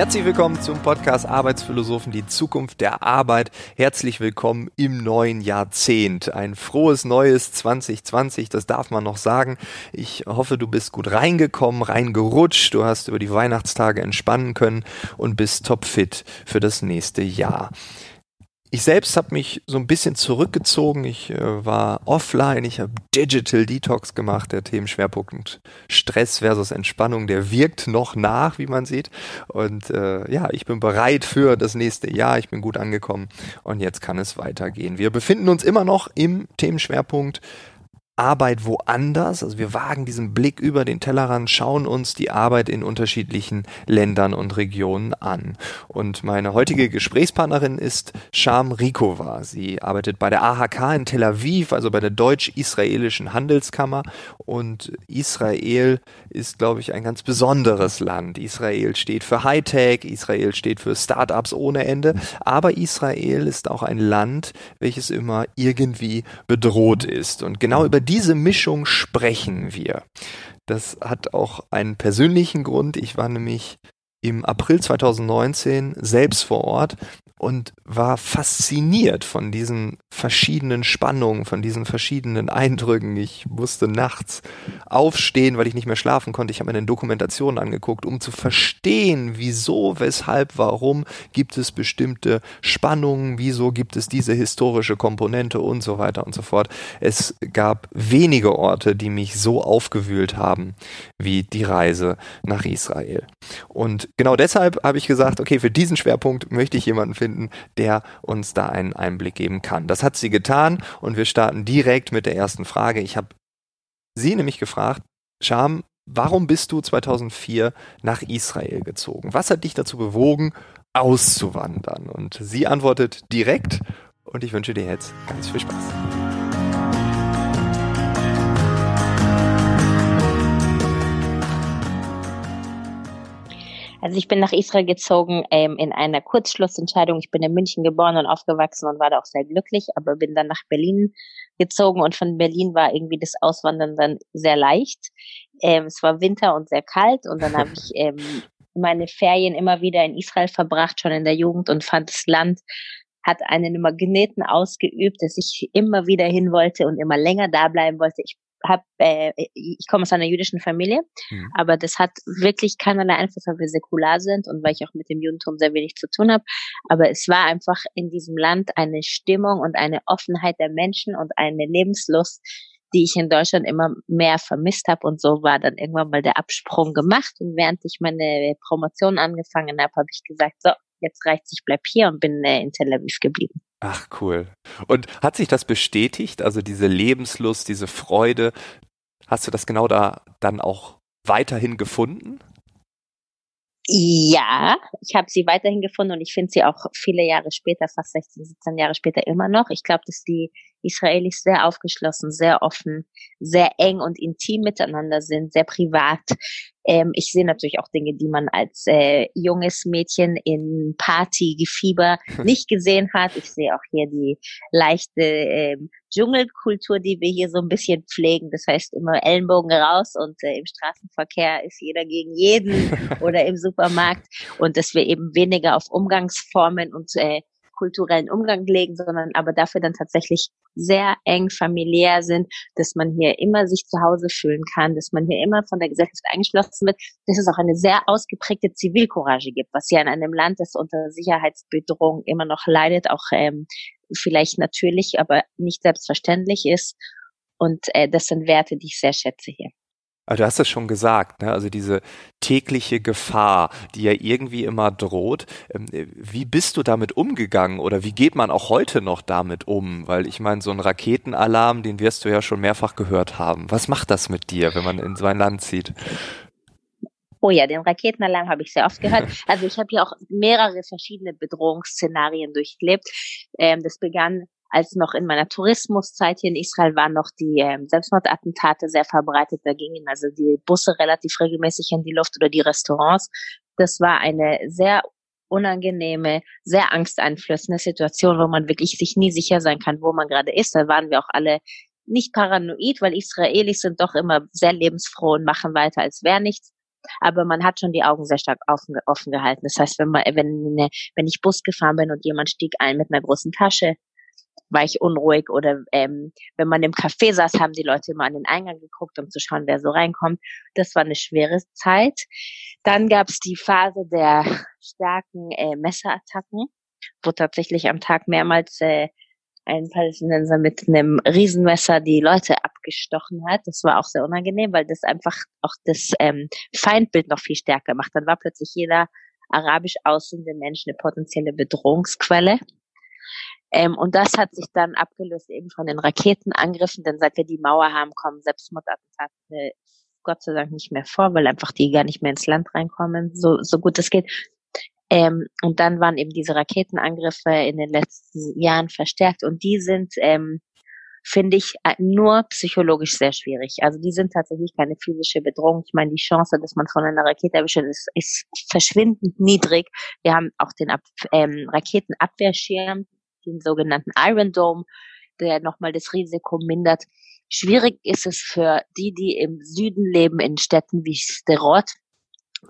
Herzlich willkommen zum Podcast Arbeitsphilosophen, die Zukunft der Arbeit. Herzlich willkommen im neuen Jahrzehnt. Ein frohes neues 2020, das darf man noch sagen. Ich hoffe, du bist gut reingekommen, reingerutscht, du hast über die Weihnachtstage entspannen können und bist topfit für das nächste Jahr. Ich selbst habe mich so ein bisschen zurückgezogen. Ich äh, war offline, ich habe Digital Detox gemacht. Der Themenschwerpunkt Stress versus Entspannung, der wirkt noch nach, wie man sieht. Und äh, ja, ich bin bereit für das nächste Jahr. Ich bin gut angekommen und jetzt kann es weitergehen. Wir befinden uns immer noch im Themenschwerpunkt Arbeit woanders. Also wir wagen diesen Blick über den Tellerrand, schauen uns die Arbeit in unterschiedlichen Ländern und Regionen an. Und meine heutige Gesprächspartnerin ist Sham Rikova. Sie arbeitet bei der AHK in Tel Aviv, also bei der deutsch-israelischen Handelskammer. Und Israel ist, glaube ich, ein ganz besonderes Land. Israel steht für Hightech, Israel steht für Startups ohne Ende. Aber Israel ist auch ein Land, welches immer irgendwie bedroht ist. Und genau über diese Mischung sprechen wir. Das hat auch einen persönlichen Grund. Ich war nämlich im April 2019 selbst vor Ort und war fasziniert von diesen verschiedenen Spannungen, von diesen verschiedenen Eindrücken. Ich musste nachts aufstehen, weil ich nicht mehr schlafen konnte. Ich habe mir eine Dokumentation angeguckt, um zu verstehen, wieso, weshalb, warum gibt es bestimmte Spannungen, wieso gibt es diese historische Komponente und so weiter und so fort. Es gab wenige Orte, die mich so aufgewühlt haben wie die Reise nach Israel. Und genau deshalb habe ich gesagt, okay, für diesen Schwerpunkt möchte ich jemanden finden, der uns da einen Einblick geben kann. Das hat sie getan und wir starten direkt mit der ersten Frage. Ich habe sie nämlich gefragt, Scham, warum bist du 2004 nach Israel gezogen? Was hat dich dazu bewogen, auszuwandern? Und sie antwortet direkt und ich wünsche dir jetzt ganz viel Spaß. Also ich bin nach Israel gezogen ähm, in einer Kurzschlussentscheidung. Ich bin in München geboren und aufgewachsen und war da auch sehr glücklich, aber bin dann nach Berlin gezogen und von Berlin war irgendwie das Auswandern dann sehr leicht. Ähm, es war Winter und sehr kalt und dann habe ich ähm, meine Ferien immer wieder in Israel verbracht, schon in der Jugend und fand das Land hat einen Magneten ausgeübt, dass ich immer wieder hin wollte und immer länger da bleiben wollte. Ich hab, äh, ich komme aus einer jüdischen Familie, mhm. aber das hat wirklich keinerlei Einfluss, weil wir säkular sind und weil ich auch mit dem Judentum sehr wenig zu tun habe. Aber es war einfach in diesem Land eine Stimmung und eine Offenheit der Menschen und eine Lebenslust, die ich in Deutschland immer mehr vermisst habe. Und so war dann irgendwann mal der Absprung gemacht. Und während ich meine Promotion angefangen habe, habe ich gesagt, so, jetzt reicht's, ich bleib hier und bin äh, in Tel Aviv geblieben. Ach cool. Und hat sich das bestätigt? Also diese Lebenslust, diese Freude, hast du das genau da dann auch weiterhin gefunden? Ja, ich habe sie weiterhin gefunden und ich finde sie auch viele Jahre später, fast 16, 17 Jahre später immer noch. Ich glaube, dass die Israelis sehr aufgeschlossen, sehr offen, sehr eng und intim miteinander sind, sehr privat. Ähm, ich sehe natürlich auch Dinge, die man als äh, junges Mädchen in Partygefieber nicht gesehen hat. Ich sehe auch hier die leichte ähm, Dschungelkultur, die wir hier so ein bisschen pflegen. Das heißt immer Ellenbogen raus und äh, im Straßenverkehr ist jeder gegen jeden oder im Supermarkt und dass wir eben weniger auf Umgangsformen und äh, kulturellen Umgang legen, sondern aber dafür dann tatsächlich sehr eng familiär sind, dass man hier immer sich zu Hause fühlen kann, dass man hier immer von der Gesellschaft eingeschlossen wird, dass es auch eine sehr ausgeprägte Zivilcourage gibt, was hier in einem Land, das unter Sicherheitsbedrohung immer noch leidet, auch ähm, vielleicht natürlich, aber nicht selbstverständlich ist. Und äh, das sind Werte, die ich sehr schätze hier. Also du hast es schon gesagt, ne? also diese tägliche Gefahr, die ja irgendwie immer droht. Ähm, wie bist du damit umgegangen oder wie geht man auch heute noch damit um? Weil ich meine, so ein Raketenalarm, den wirst du ja schon mehrfach gehört haben. Was macht das mit dir, wenn man in so ein Land zieht? Oh ja, den Raketenalarm habe ich sehr oft gehört. Also ich habe ja auch mehrere verschiedene Bedrohungsszenarien durchlebt. Ähm, das begann als noch in meiner Tourismuszeit hier in Israel waren noch die ähm, Selbstmordattentate sehr verbreitet. Da gingen also die Busse relativ regelmäßig in die Luft oder die Restaurants. Das war eine sehr unangenehme, sehr angsteinflößende Situation, wo man wirklich sich nie sicher sein kann, wo man gerade ist. Da waren wir auch alle nicht paranoid, weil Israelis sind doch immer sehr lebensfroh und machen weiter, als wäre nichts. aber man hat schon die Augen sehr stark offen, offen gehalten. Das heißt, wenn man, wenn, wenn ich Bus gefahren bin und jemand stieg ein mit einer großen Tasche, war ich unruhig oder ähm, wenn man im Café saß, haben die Leute immer an den Eingang geguckt, um zu schauen, wer so reinkommt. Das war eine schwere Zeit. Dann gab es die Phase der starken äh, Messerattacken, wo tatsächlich am Tag mehrmals äh, ein Palästinenser mit einem Riesenmesser die Leute abgestochen hat. Das war auch sehr unangenehm, weil das einfach auch das ähm, Feindbild noch viel stärker macht. Dann war plötzlich jeder arabisch aussehende Mensch eine potenzielle Bedrohungsquelle. Ähm, und das hat sich dann abgelöst eben von den Raketenangriffen, denn seit wir die Mauer haben, kommen Selbstmordattentate Gott sei Dank nicht mehr vor, weil einfach die gar nicht mehr ins Land reinkommen, so, so gut es geht. Ähm, und dann waren eben diese Raketenangriffe in den letzten Jahren verstärkt und die sind, ähm, finde ich, äh, nur psychologisch sehr schwierig. Also die sind tatsächlich keine physische Bedrohung. Ich meine, die Chance, dass man von einer Rakete erwischt ist, ist verschwindend niedrig. Wir haben auch den Ab ähm, Raketenabwehrschirm, den sogenannten Iron Dome, der nochmal das Risiko mindert. Schwierig ist es für die, die im Süden leben, in Städten wie Sterot,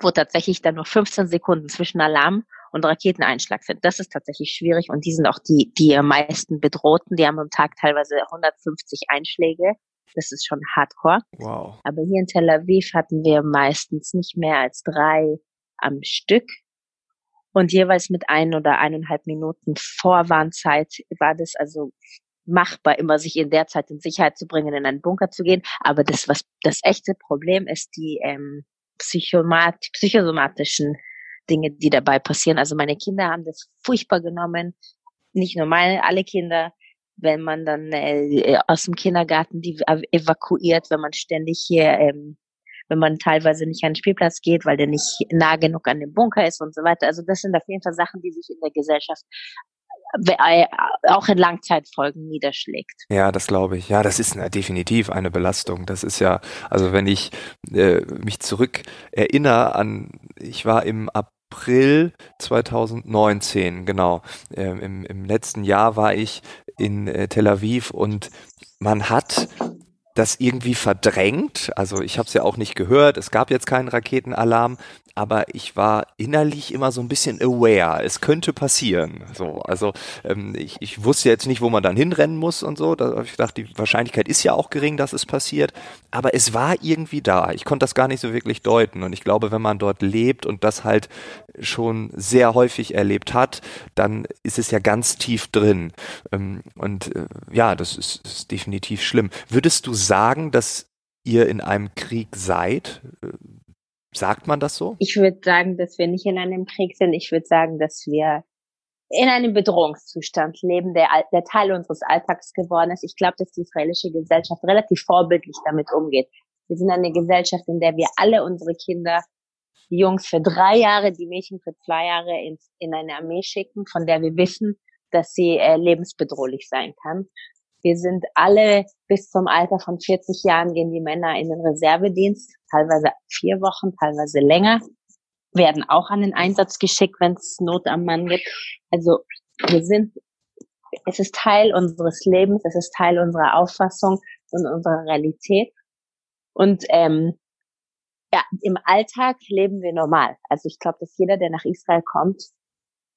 wo tatsächlich dann nur 15 Sekunden zwischen Alarm und Raketeneinschlag sind. Das ist tatsächlich schwierig und die sind auch die, die am meisten bedrohten. Die haben am Tag teilweise 150 Einschläge. Das ist schon hardcore. Wow. Aber hier in Tel Aviv hatten wir meistens nicht mehr als drei am Stück. Und jeweils mit ein oder eineinhalb Minuten Vorwarnzeit war das also machbar, immer sich in der Zeit in Sicherheit zu bringen, in einen Bunker zu gehen. Aber das, was das echte Problem ist, die ähm, psychomat psychosomatischen Dinge, die dabei passieren. Also meine Kinder haben das furchtbar genommen. Nicht nur meine, alle Kinder. Wenn man dann äh, aus dem Kindergarten die evakuiert, wenn man ständig hier ähm, wenn man teilweise nicht an den Spielplatz geht, weil der nicht nah genug an dem Bunker ist und so weiter. Also das sind auf jeden Fall Sachen, die sich in der Gesellschaft äh, auch in Langzeitfolgen niederschlägt. Ja, das glaube ich. Ja, das ist eine, definitiv eine Belastung. Das ist ja, also wenn ich äh, mich zurück erinnere an, ich war im April 2019, genau. Ähm, im, Im letzten Jahr war ich in äh, Tel Aviv und man hat das irgendwie verdrängt. Also ich habe es ja auch nicht gehört. Es gab jetzt keinen Raketenalarm, aber ich war innerlich immer so ein bisschen aware. Es könnte passieren. So, also ähm, ich, ich wusste jetzt nicht, wo man dann hinrennen muss und so. Da habe ich gedacht, die Wahrscheinlichkeit ist ja auch gering, dass es passiert. Aber es war irgendwie da. Ich konnte das gar nicht so wirklich deuten. Und ich glaube, wenn man dort lebt und das halt schon sehr häufig erlebt hat, dann ist es ja ganz tief drin. Ähm, und äh, ja, das ist, ist definitiv schlimm. Würdest du sagen, dass ihr in einem Krieg seid? Sagt man das so? Ich würde sagen, dass wir nicht in einem Krieg sind. Ich würde sagen, dass wir in einem Bedrohungszustand leben, der, der Teil unseres Alltags geworden ist. Ich glaube, dass die israelische Gesellschaft relativ vorbildlich damit umgeht. Wir sind eine Gesellschaft, in der wir alle unsere Kinder, die Jungs für drei Jahre, die Mädchen für zwei Jahre in, in eine Armee schicken, von der wir wissen, dass sie äh, lebensbedrohlich sein kann. Wir sind alle bis zum Alter von 40 Jahren gehen die Männer in den Reservedienst, teilweise vier Wochen, teilweise länger, werden auch an den Einsatz geschickt, wenn es Not am Mann gibt. Also wir sind, es ist Teil unseres Lebens, es ist Teil unserer Auffassung und unserer Realität. Und ähm, ja, im Alltag leben wir normal. Also ich glaube, dass jeder, der nach Israel kommt,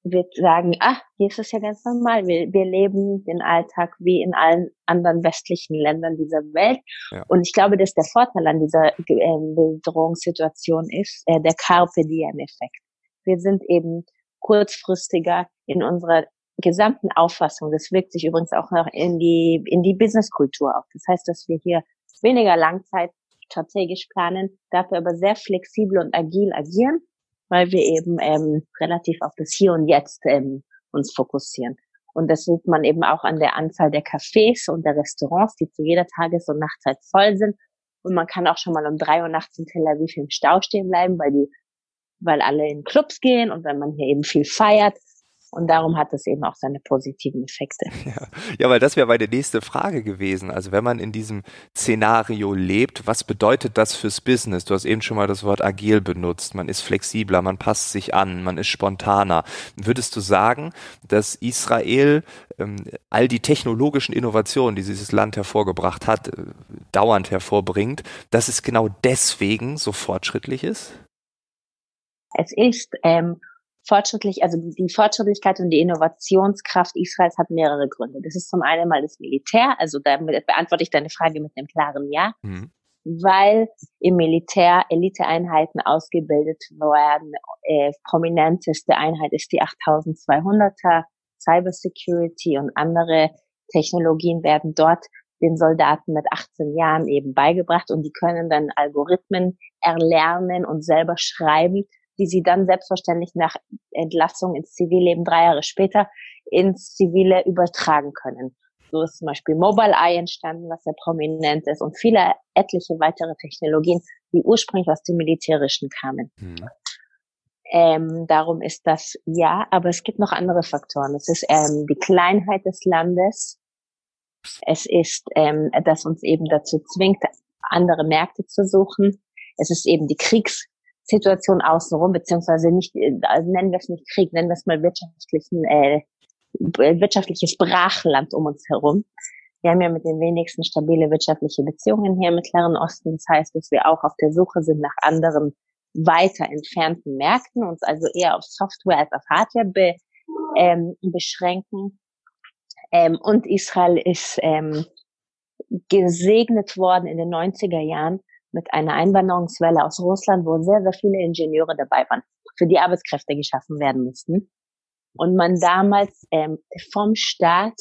wird sagen, ah, hier ist es ja ganz normal. Wir, wir leben den Alltag wie in allen anderen westlichen Ländern dieser Welt. Ja. Und ich glaube, dass der Vorteil an dieser äh, Bedrohungssituation ist, äh, der Carpe Diem-Effekt. Wir sind eben kurzfristiger in unserer gesamten Auffassung. Das wirkt sich übrigens auch noch in die, in die Businesskultur auf. Das heißt, dass wir hier weniger Langzeit strategisch planen, dafür aber sehr flexibel und agil agieren weil wir eben ähm, relativ auf das Hier und Jetzt ähm, uns fokussieren. Und das sieht man eben auch an der Anzahl der Cafés und der Restaurants, die zu jeder Tages- und Nachtzeit voll sind. Und man kann auch schon mal um drei Uhr nachts in Tel Aviv im Stau stehen bleiben, weil die, weil alle in Clubs gehen und wenn man hier eben viel feiert, und darum hat es eben auch seine positiven Effekte. Ja, ja weil das wäre meine nächste Frage gewesen. Also wenn man in diesem Szenario lebt, was bedeutet das fürs Business? Du hast eben schon mal das Wort agil benutzt. Man ist flexibler, man passt sich an, man ist spontaner. Würdest du sagen, dass Israel ähm, all die technologischen Innovationen, die dieses Land hervorgebracht hat, äh, dauernd hervorbringt, dass es genau deswegen so fortschrittlich ist? Es ist ähm, fortschrittlich, also die Fortschrittlichkeit und die Innovationskraft Israels hat mehrere Gründe. Das ist zum einen mal das Militär, also damit beantworte ich deine Frage mit einem klaren Ja, mhm. weil im Militär Eliteeinheiten ausgebildet werden. Äh, prominenteste Einheit ist die 8200er Cybersecurity und andere Technologien werden dort den Soldaten mit 18 Jahren eben beigebracht und die können dann Algorithmen erlernen und selber schreiben, die sie dann selbstverständlich nach Entlassung ins Zivilleben drei Jahre später ins Zivile übertragen können. So ist zum Beispiel Mobile Eye entstanden, was sehr prominent ist und viele etliche weitere Technologien, die ursprünglich aus dem Militärischen kamen. Mhm. Ähm, darum ist das ja, aber es gibt noch andere Faktoren. Es ist ähm, die Kleinheit des Landes. Es ist, ähm, dass uns eben dazu zwingt, andere Märkte zu suchen. Es ist eben die Kriegssituation außenrum, beziehungsweise nicht, also nennen wir es nicht Krieg, nennen wir es mal wirtschaftlichen, äh, wirtschaftliches Brachland um uns herum. Wir haben ja mit den wenigsten stabile wirtschaftliche Beziehungen hier im Mittleren Osten. Das heißt, dass wir auch auf der Suche sind nach anderen weiter entfernten Märkten, uns also eher auf Software als auf Hardware be, ähm, beschränken. Ähm, und Israel ist ähm, gesegnet worden in den 90er Jahren mit einer Einwanderungswelle aus Russland, wo sehr, sehr viele Ingenieure dabei waren, für die Arbeitskräfte geschaffen werden mussten. Und man damals ähm, vom Staat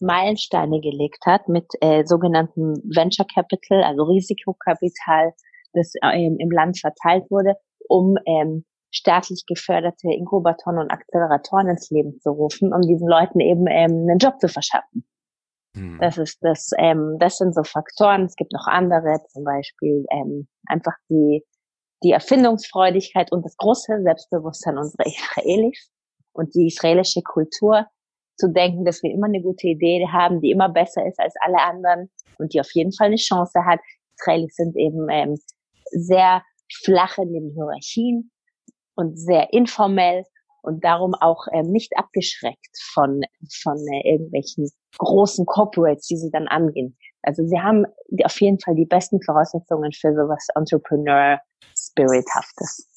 Meilensteine gelegt hat mit äh, sogenannten Venture Capital, also Risikokapital, das ähm, im Land verteilt wurde, um ähm, staatlich geförderte Inkubatoren und Acceleratoren ins Leben zu rufen, um diesen Leuten eben ähm, einen Job zu verschaffen. Hm. Das ist das, ähm, das sind so Faktoren. Es gibt noch andere, zum Beispiel ähm, einfach die die Erfindungsfreudigkeit und das große Selbstbewusstsein unserer Israelis und die israelische Kultur zu denken, dass wir immer eine gute Idee haben, die immer besser ist als alle anderen und die auf jeden Fall eine Chance hat. Israelis sind eben ähm, sehr flach in den Hierarchien und sehr informell und darum auch ähm, nicht abgeschreckt von, von äh, irgendwelchen großen Corporates, die sie dann angehen. Also sie haben auf jeden Fall die besten Voraussetzungen für sowas Entrepreneur-Spirithaftes.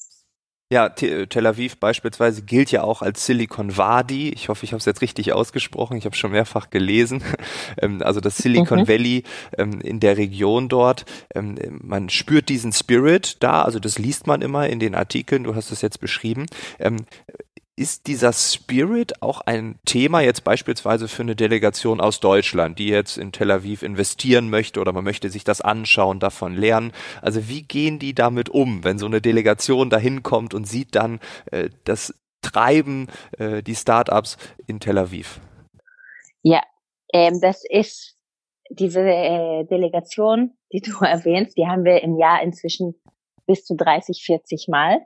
Ja, Tel Aviv beispielsweise gilt ja auch als Silicon Wadi. Ich hoffe, ich habe es jetzt richtig ausgesprochen. Ich habe schon mehrfach gelesen. Ähm, also das Silicon mhm. Valley ähm, in der Region dort. Ähm, man spürt diesen Spirit da. Also das liest man immer in den Artikeln. Du hast es jetzt beschrieben ist dieser Spirit auch ein Thema jetzt beispielsweise für eine Delegation aus Deutschland, die jetzt in Tel Aviv investieren möchte oder man möchte sich das anschauen, davon lernen? Also wie gehen die damit um, wenn so eine Delegation dahin kommt und sieht dann äh, das Treiben, äh, die Startups in Tel Aviv? Ja, ähm, das ist diese äh, Delegation, die du erwähnst, die haben wir im Jahr inzwischen bis zu 30, 40 Mal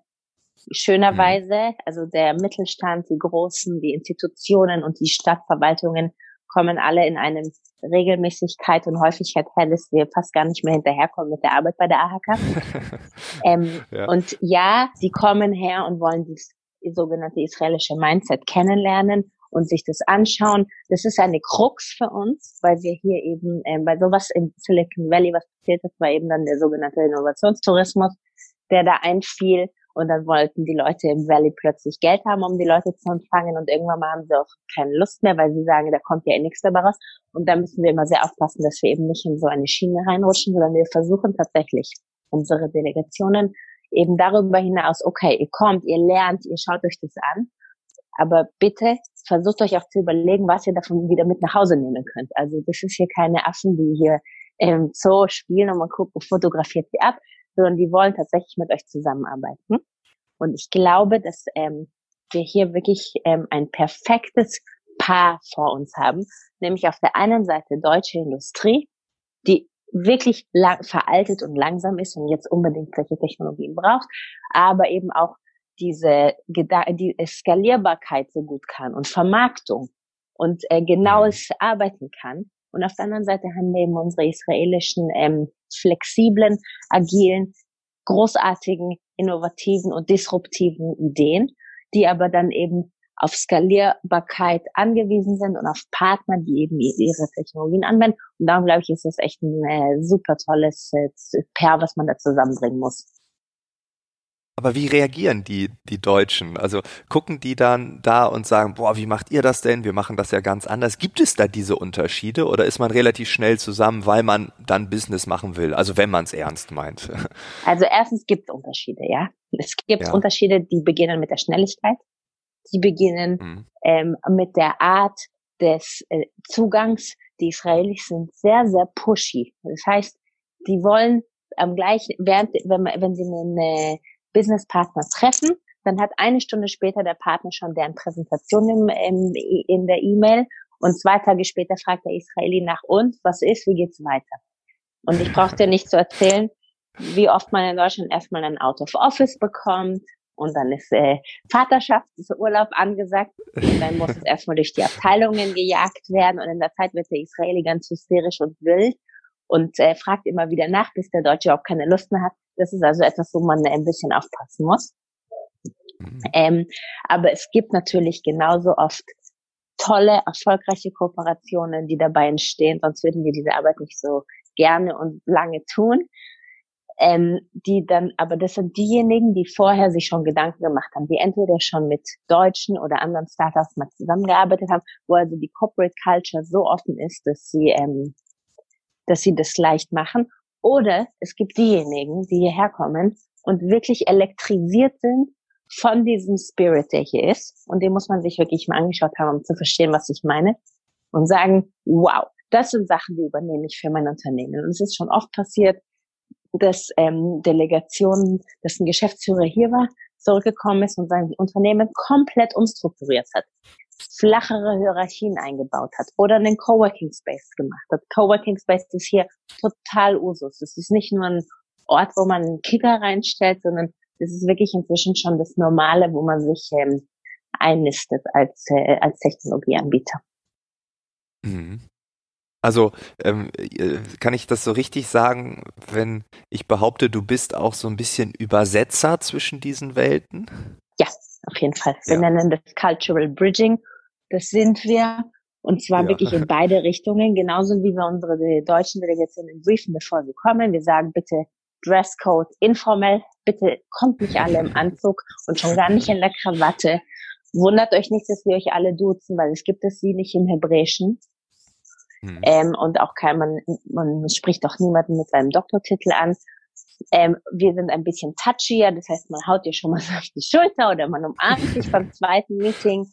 schönerweise, mhm. also der Mittelstand, die Großen, die Institutionen und die Stadtverwaltungen kommen alle in einem Regelmäßigkeit und Häufigkeit her, dass wir fast gar nicht mehr hinterherkommen mit der Arbeit bei der AHK. ähm, ja. Und ja, sie kommen her und wollen dieses sogenannte israelische Mindset kennenlernen und sich das anschauen. Das ist eine Krux für uns, weil wir hier eben ähm, bei sowas im Silicon Valley, was passiert ist, war eben dann der sogenannte Innovationstourismus, der da einfiel und dann wollten die Leute im Valley plötzlich Geld haben, um die Leute zu empfangen. Und irgendwann mal haben sie auch keine Lust mehr, weil sie sagen, da kommt ja eh nichts dabei raus. Und da müssen wir immer sehr aufpassen, dass wir eben nicht in so eine Schiene reinrutschen, sondern wir versuchen tatsächlich unsere Delegationen eben darüber hinaus, okay, ihr kommt, ihr lernt, ihr schaut euch das an. Aber bitte versucht euch auch zu überlegen, was ihr davon wieder mit nach Hause nehmen könnt. Also das ist hier keine Affen, die hier im Zoo spielen und man guckt, fotografiert sie ab, sondern die wollen tatsächlich mit euch zusammenarbeiten. Und ich glaube, dass ähm, wir hier wirklich ähm, ein perfektes Paar vor uns haben, nämlich auf der einen Seite deutsche Industrie, die wirklich lang, veraltet und langsam ist und jetzt unbedingt solche Technologien braucht, aber eben auch diese die Skalierbarkeit so gut kann und Vermarktung und äh, genaues arbeiten kann. Und auf der anderen Seite haben wir eben unsere israelischen ähm, flexiblen, agilen, großartigen, innovativen und disruptiven Ideen, die aber dann eben auf Skalierbarkeit angewiesen sind und auf Partner, die eben ihre Technologien anwenden. Und darum glaube ich, ist das echt ein äh, super tolles äh, Pair, was man da zusammenbringen muss. Aber wie reagieren die, die Deutschen? Also gucken die dann da und sagen, boah, wie macht ihr das denn? Wir machen das ja ganz anders. Gibt es da diese Unterschiede oder ist man relativ schnell zusammen, weil man dann Business machen will? Also wenn man es ernst meint. Also erstens gibt es Unterschiede, ja. Es gibt ja. Unterschiede, die beginnen mit der Schnelligkeit. Die beginnen mhm. ähm, mit der Art des äh, Zugangs. Die Israelis sind sehr, sehr pushy. Das heißt, die wollen am gleichen, während, wenn, wenn sie eine Businesspartner treffen, dann hat eine Stunde später der Partner schon deren Präsentation im, im, in der E-Mail und zwei Tage später fragt der Israeli nach uns, was ist, wie geht's weiter? Und ich brauche dir nicht zu erzählen, wie oft man in Deutschland erstmal ein Out of Office bekommt und dann ist äh, Vaterschaftsurlaub angesagt und dann muss es erstmal durch die Abteilungen gejagt werden und in der Zeit wird der Israeli ganz hysterisch und wild und äh, fragt immer wieder nach, bis der Deutsche auch keine Lust mehr hat. Das ist also etwas, wo man ein bisschen aufpassen muss. Mhm. Ähm, aber es gibt natürlich genauso oft tolle, erfolgreiche Kooperationen, die dabei entstehen, sonst würden wir diese Arbeit nicht so gerne und lange tun. Ähm, die dann, aber das sind diejenigen, die vorher sich schon Gedanken gemacht haben, die entweder schon mit deutschen oder anderen Startups mal zusammengearbeitet haben, wo also die Corporate Culture so offen ist, dass sie, ähm, dass sie das leicht machen oder es gibt diejenigen, die hierher kommen und wirklich elektrisiert sind von diesem Spirit, der hier ist. Und den muss man sich wirklich mal angeschaut haben, um zu verstehen, was ich meine. Und sagen, wow, das sind Sachen, die übernehme ich für mein Unternehmen. Und es ist schon oft passiert, dass ähm, Delegationen, dass ein Geschäftsführer hier war, zurückgekommen ist und sein Unternehmen komplett umstrukturiert hat flachere Hierarchien eingebaut hat oder einen Coworking Space gemacht hat. Coworking Space ist hier total Usus. Es ist nicht nur ein Ort, wo man einen Kicker reinstellt, sondern es ist wirklich inzwischen schon das Normale, wo man sich ähm, einnistet als, äh, als Technologieanbieter. Mhm. Also ähm, äh, kann ich das so richtig sagen, wenn ich behaupte, du bist auch so ein bisschen Übersetzer zwischen diesen Welten? Ja, auf jeden Fall. Wir ja. nennen das Cultural Bridging. Das sind wir. Und zwar ja. wirklich in beide Richtungen, genauso wie wir unsere deutschen Delegationen briefen, bevor sie kommen. Wir sagen bitte Dresscode informell, bitte kommt nicht alle im Anzug und schon gar nicht in der Krawatte. Wundert euch nicht, dass wir euch alle duzen, weil es gibt es sie nicht im Hebräischen. Hm. Ähm, und auch kein, man, man spricht auch niemanden mit seinem Doktortitel an. Ähm, wir sind ein bisschen touchier, das heißt, man haut dir schon mal auf die Schulter oder man umarmt sich beim zweiten Meeting.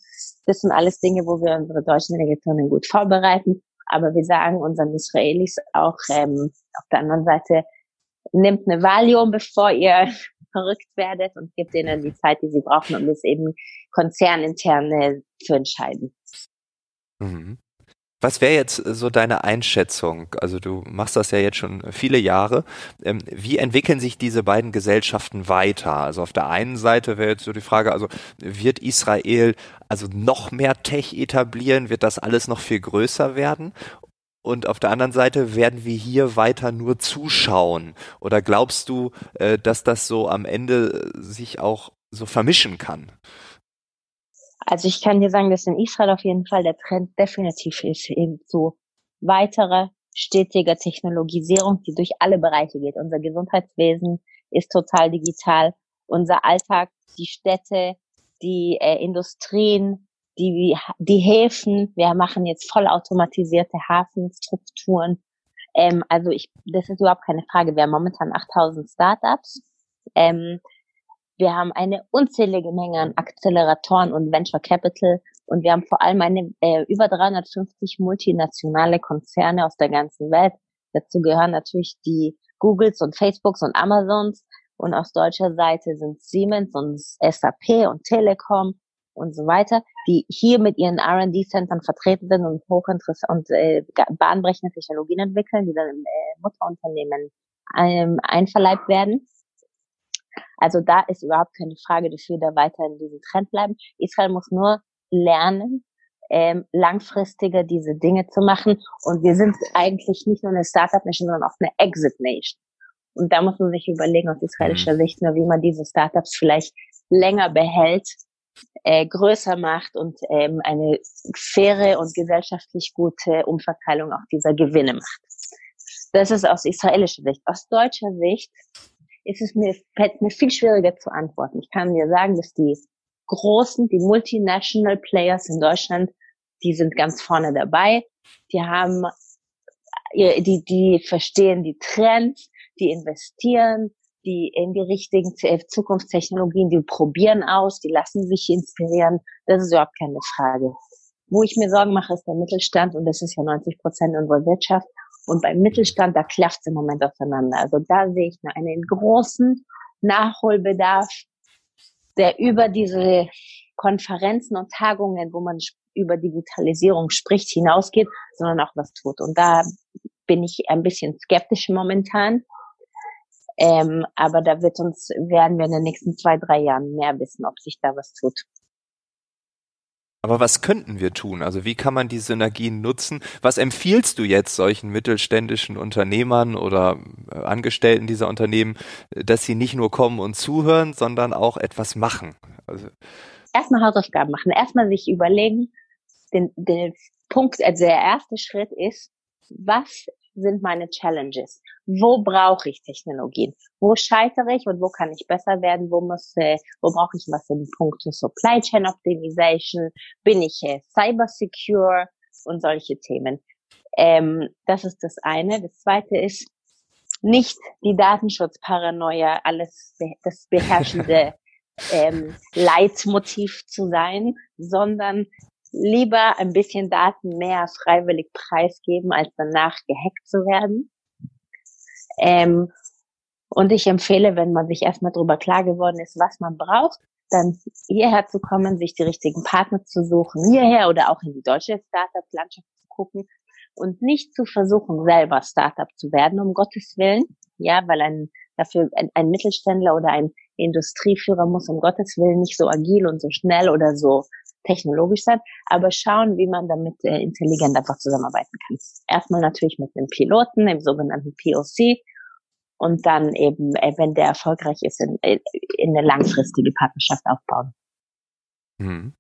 Das sind alles Dinge, wo wir unsere deutschen Delegationen gut vorbereiten. Aber wir sagen unseren Israelis auch ähm, auf der anderen Seite, nehmt eine Valium, bevor ihr verrückt werdet und gebt ihnen die Zeit, die sie brauchen, um das eben konzerninterne zu entscheiden. Mhm. Was wäre jetzt äh, so deine Einschätzung? Also du machst das ja jetzt schon viele Jahre. Ähm, wie entwickeln sich diese beiden Gesellschaften weiter? Also auf der einen Seite wäre jetzt so die Frage, also wird Israel also noch mehr Tech etablieren? Wird das alles noch viel größer werden? Und auf der anderen Seite werden wir hier weiter nur zuschauen? Oder glaubst du, äh, dass das so am Ende sich auch so vermischen kann? Also ich kann dir sagen, dass in Israel auf jeden Fall der Trend definitiv ist, eben zu weiterer stetiger Technologisierung, die durch alle Bereiche geht. Unser Gesundheitswesen ist total digital. Unser Alltag, die Städte, die äh, Industrien, die, die Häfen. Wir machen jetzt vollautomatisierte Hafenstrukturen. Ähm, also ich, das ist überhaupt keine Frage. Wir haben momentan 8000 Startups. Ähm, wir haben eine unzählige Menge an Acceleratoren und Venture Capital und wir haben vor allem eine äh, über 350 multinationale Konzerne aus der ganzen Welt. Dazu gehören natürlich die Googles und Facebooks und Amazons und aus deutscher Seite sind Siemens und SAP und Telekom und so weiter, die hier mit ihren R&D-Centern vertreten sind und hochinteressant und äh, bahnbrechende Technologien entwickeln, die dann im äh, Mutterunternehmen ähm, einverleibt werden. Also da ist überhaupt keine Frage, dass wir da weiter in diesem Trend bleiben. Israel muss nur lernen, ähm, langfristiger diese Dinge zu machen. Und wir sind eigentlich nicht nur eine Startup-Nation, sondern auch eine Exit-Nation. Und da muss man sich überlegen aus israelischer mhm. Sicht, nur wie man diese Startups vielleicht länger behält, äh, größer macht und ähm, eine faire und gesellschaftlich gute Umverteilung auch dieser Gewinne macht. Das ist aus israelischer Sicht. Aus deutscher Sicht ist es mir, fällt mir viel schwieriger zu antworten. Ich kann dir sagen, dass die großen, die multinational Players in Deutschland, die sind ganz vorne dabei. Die haben, die, die verstehen die Trends, die investieren, die in die richtigen Zukunftstechnologien, die probieren aus, die lassen sich inspirieren. Das ist überhaupt keine Frage. Wo ich mir Sorgen mache, ist der Mittelstand und das ist ja 90 Prozent unserer Wirtschaft. Und beim Mittelstand, da klafft es im Moment auseinander. Also da sehe ich einen großen Nachholbedarf, der über diese Konferenzen und Tagungen, wo man über Digitalisierung spricht, hinausgeht, sondern auch was tut. Und da bin ich ein bisschen skeptisch momentan. Ähm, aber da wird uns, werden wir in den nächsten zwei, drei Jahren mehr wissen, ob sich da was tut. Aber was könnten wir tun? Also wie kann man die Synergien nutzen? Was empfiehlst du jetzt solchen mittelständischen Unternehmern oder äh, Angestellten dieser Unternehmen, dass sie nicht nur kommen und zuhören, sondern auch etwas machen? Also Erstmal Hausaufgaben machen. Erstmal sich überlegen, den, den Punkt, also der erste Schritt ist, was sind meine Challenges? Wo brauche ich Technologien? Wo scheitere ich und wo kann ich besser werden? Wo muss, äh, wo brauche ich was in puncto Supply Chain Optimization? Bin ich äh, cyber secure und solche Themen? Ähm, das ist das eine. Das zweite ist nicht die Datenschutzparanoia, alles das beherrschende ähm, Leitmotiv zu sein, sondern lieber ein bisschen Daten mehr freiwillig preisgeben, als danach gehackt zu werden. Ähm, und ich empfehle, wenn man sich erstmal darüber klar geworden ist, was man braucht, dann hierher zu kommen, sich die richtigen Partner zu suchen, hierher oder auch in die deutsche Startup-Landschaft zu gucken und nicht zu versuchen, selber Startup zu werden, um Gottes Willen. Ja, weil ein, dafür ein, ein Mittelständler oder ein Industrieführer muss um Gottes Willen nicht so agil und so schnell oder so technologisch sein, aber schauen, wie man damit äh, intelligent einfach zusammenarbeiten kann. Erstmal natürlich mit einem Piloten, dem sogenannten POC, und dann eben, äh, wenn der erfolgreich ist, in, äh, in eine langfristige Partnerschaft aufbauen. Mhm.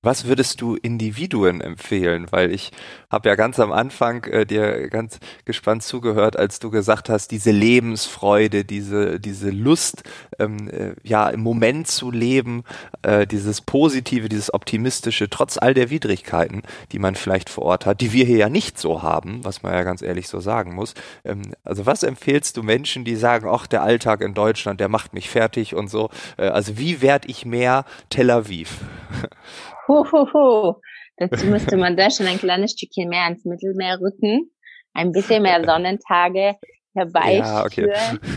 Was würdest du Individuen empfehlen? Weil ich habe ja ganz am Anfang äh, dir ganz gespannt zugehört, als du gesagt hast, diese Lebensfreude, diese, diese Lust, ähm, äh, ja, im Moment zu leben, äh, dieses Positive, dieses Optimistische, trotz all der Widrigkeiten, die man vielleicht vor Ort hat, die wir hier ja nicht so haben, was man ja ganz ehrlich so sagen muss. Ähm, also was empfehlst du Menschen, die sagen, ach, der Alltag in Deutschland, der macht mich fertig und so. Äh, also wie werde ich mehr Tel Aviv? Huhuhu. Dazu müsste man da schon ein kleines Stückchen mehr ans Mittelmeer rücken, ein bisschen mehr Sonnentage herbeiführen. Ja, okay.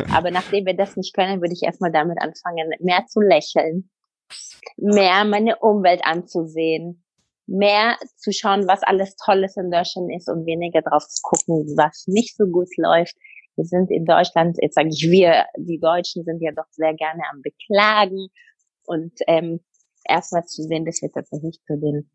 Aber nachdem wir das nicht können, würde ich erstmal damit anfangen, mehr zu lächeln, mehr meine Umwelt anzusehen, mehr zu schauen, was alles Tolles in Deutschland ist und weniger drauf zu gucken, was nicht so gut läuft. Wir sind in Deutschland, jetzt sage ich wir, die Deutschen sind ja doch sehr gerne am Beklagen und ähm, erstmal zu sehen, dass wir tatsächlich zu den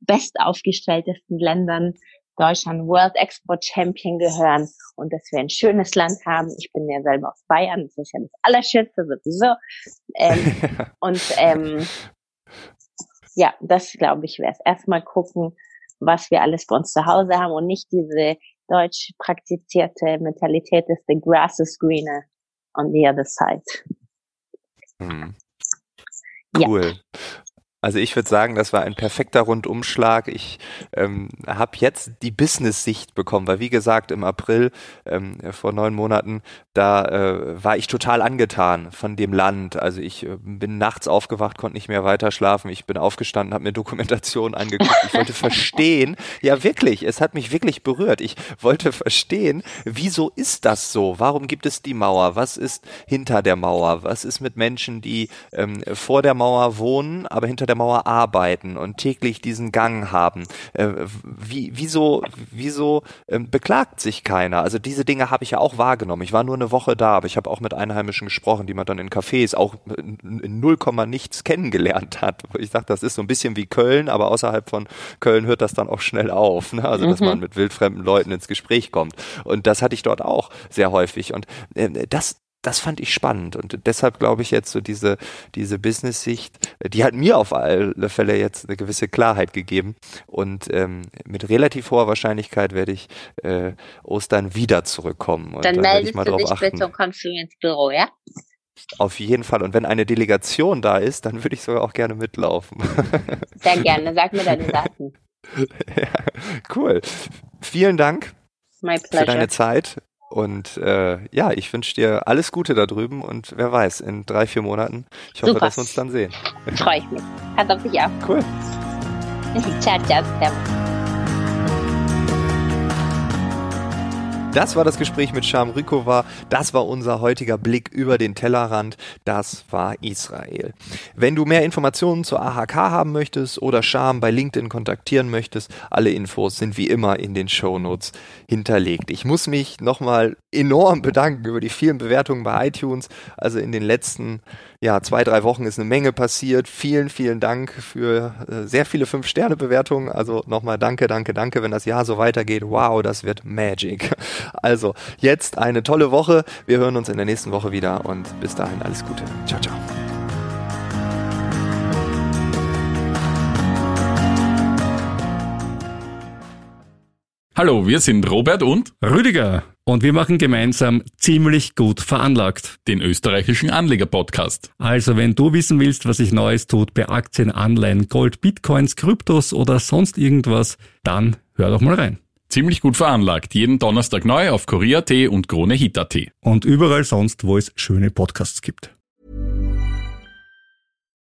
bestaufgestelltesten Ländern Deutschland World Export Champion gehören und dass wir ein schönes Land haben. Ich bin ja selber aus Bayern, das ist ja das Allerschönste sowieso. Ähm, und ähm, ja, das glaube ich wäre es. Erstmal gucken, was wir alles bei uns zu Hause haben und nicht diese deutsch praktizierte Mentalität des The grass is greener on the other side. Hm. Cool. Ja. Also ich würde sagen, das war ein perfekter Rundumschlag. Ich ähm, habe jetzt die Business-Sicht bekommen, weil wie gesagt, im April ähm, vor neun Monaten, da äh, war ich total angetan von dem Land. Also ich äh, bin nachts aufgewacht, konnte nicht mehr weiter schlafen. Ich bin aufgestanden, habe mir Dokumentation angeguckt. Ich wollte verstehen, ja wirklich, es hat mich wirklich berührt. Ich wollte verstehen, wieso ist das so? Warum gibt es die Mauer? Was ist hinter der Mauer? Was ist mit Menschen, die ähm, vor der Mauer wohnen, aber hinter der Mauer arbeiten und täglich diesen Gang haben. Äh, wie, wieso wieso äh, beklagt sich keiner? Also diese Dinge habe ich ja auch wahrgenommen. Ich war nur eine Woche da, aber ich habe auch mit Einheimischen gesprochen, die man dann in Cafés auch in null Komma nichts kennengelernt hat. Ich dachte, das ist so ein bisschen wie Köln, aber außerhalb von Köln hört das dann auch schnell auf. Ne? Also dass mhm. man mit wildfremden Leuten ins Gespräch kommt. Und das hatte ich dort auch sehr häufig. Und äh, das, das fand ich spannend und deshalb glaube ich jetzt so diese, diese Business-Sicht, die hat mir auf alle Fälle jetzt eine gewisse Klarheit gegeben und ähm, mit relativ hoher Wahrscheinlichkeit werde ich äh, Ostern wieder zurückkommen. Und dann, dann meldest du dich achten. bitte und kommst du ins Büro, ja? Auf jeden Fall. Und wenn eine Delegation da ist, dann würde ich sogar auch gerne mitlaufen. Sehr gerne. Sag mir deine Daten. ja, cool. Vielen Dank für deine Zeit. Und äh, ja, ich wünsche dir alles Gute da drüben und wer weiß, in drei, vier Monaten, ich hoffe, Super. dass wir uns dann sehen. Freue ich mich. Hat auf dich auch. Cool. ciao, ciao. Servus. Das war das Gespräch mit Sham Rykova. Das war unser heutiger Blick über den Tellerrand. Das war Israel. Wenn du mehr Informationen zur AHK haben möchtest oder Sham bei LinkedIn kontaktieren möchtest, alle Infos sind wie immer in den Shownotes hinterlegt. Ich muss mich nochmal enorm bedanken über die vielen Bewertungen bei iTunes. Also in den letzten ja, zwei, drei Wochen ist eine Menge passiert. Vielen, vielen Dank für äh, sehr viele Fünf-Sterne-Bewertungen. Also nochmal danke, danke, danke, wenn das Jahr so weitergeht. Wow, das wird Magic. Also jetzt eine tolle Woche. Wir hören uns in der nächsten Woche wieder und bis dahin alles Gute. Ciao, ciao. Hallo, wir sind Robert und Rüdiger und wir machen gemeinsam ziemlich gut veranlagt. Den österreichischen Anleger-Podcast. Also wenn du wissen willst, was sich Neues tut bei Aktien, Anleihen, Gold, Bitcoins, Kryptos oder sonst irgendwas, dann hör doch mal rein. Ziemlich gut veranlagt. Jeden Donnerstag neu auf Korea.at und KroneHit.at. Und überall sonst, wo es schöne Podcasts gibt.